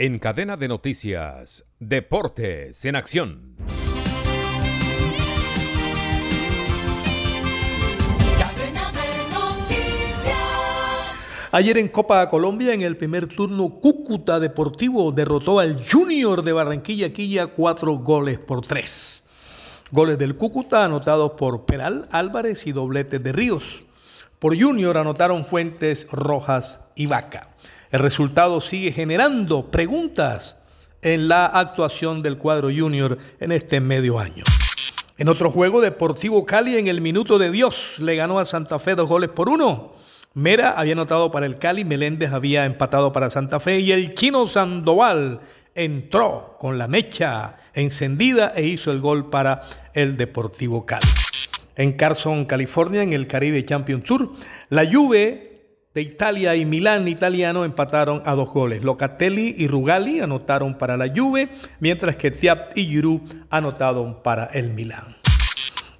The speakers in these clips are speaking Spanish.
En cadena de noticias, Deportes en Acción. Ayer en Copa Colombia, en el primer turno, Cúcuta Deportivo derrotó al Junior de Barranquilla Quilla cuatro goles por tres. Goles del Cúcuta anotados por Peral Álvarez y dobletes de Ríos. Por Junior anotaron Fuentes, Rojas y Vaca. El resultado sigue generando preguntas en la actuación del cuadro junior en este medio año. En otro juego, Deportivo Cali en el minuto de Dios le ganó a Santa Fe dos goles por uno. Mera había anotado para el Cali, Meléndez había empatado para Santa Fe y el chino Sandoval entró con la mecha encendida e hizo el gol para el Deportivo Cali. En Carson, California, en el Caribe Champion Tour, la Juve de Italia y Milán italiano empataron a dos goles. Locatelli y Rugali anotaron para la Juve, mientras que Tiap y Giroud anotaron para el Milán.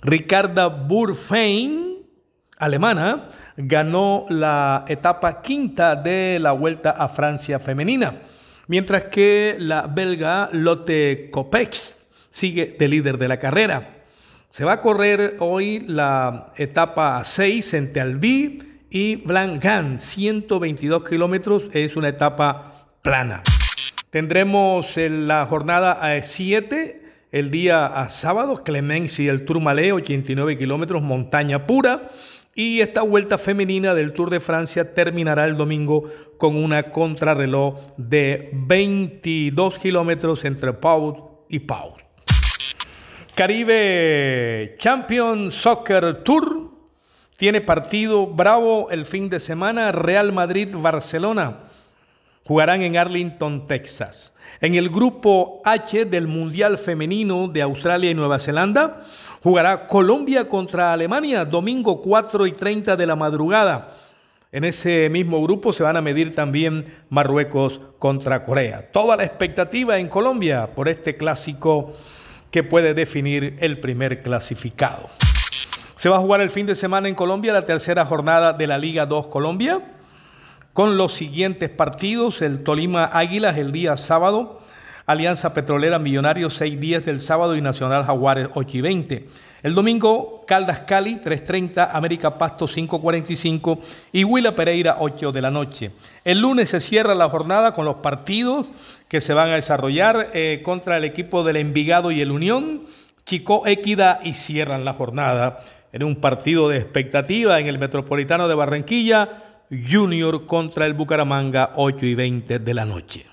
Ricarda Burfein, alemana, ganó la etapa quinta de la Vuelta a Francia femenina, mientras que la belga Lotte Kopex sigue de líder de la carrera. Se va a correr hoy la etapa 6 entre Albi y Blancan, 122 kilómetros, es una etapa plana. Tendremos en la jornada 7, el día a sábado, Clemens y el Tourmalet, 89 kilómetros, montaña pura. Y esta vuelta femenina del Tour de Francia terminará el domingo con una contrarreloj de 22 kilómetros entre Pau y Pau. Caribe Champion Soccer Tour tiene partido bravo el fin de semana, Real Madrid-Barcelona. Jugarán en Arlington, Texas. En el grupo H del Mundial Femenino de Australia y Nueva Zelanda, jugará Colombia contra Alemania, domingo 4 y 30 de la madrugada. En ese mismo grupo se van a medir también Marruecos contra Corea. Toda la expectativa en Colombia por este clásico que puede definir el primer clasificado. Se va a jugar el fin de semana en Colombia la tercera jornada de la Liga 2 Colombia con los siguientes partidos. El Tolima Águilas el día sábado, Alianza Petrolera Millonarios 6 días del sábado y Nacional Jaguares 8 y 20. El domingo Caldas Cali 3.30, América Pasto 5.45 y Huila Pereira 8 de la noche. El lunes se cierra la jornada con los partidos que se van a desarrollar eh, contra el equipo del Envigado y el Unión, Chico Equida y cierran la jornada en un partido de expectativa en el Metropolitano de Barranquilla, Junior contra el Bucaramanga, 8 y 20 de la noche.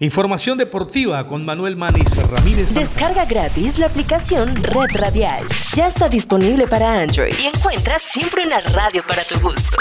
Información deportiva con Manuel Manis Ramírez. Descarga gratis la aplicación Red Radial. Ya está disponible para Android y encuentras siempre una radio para tu gusto.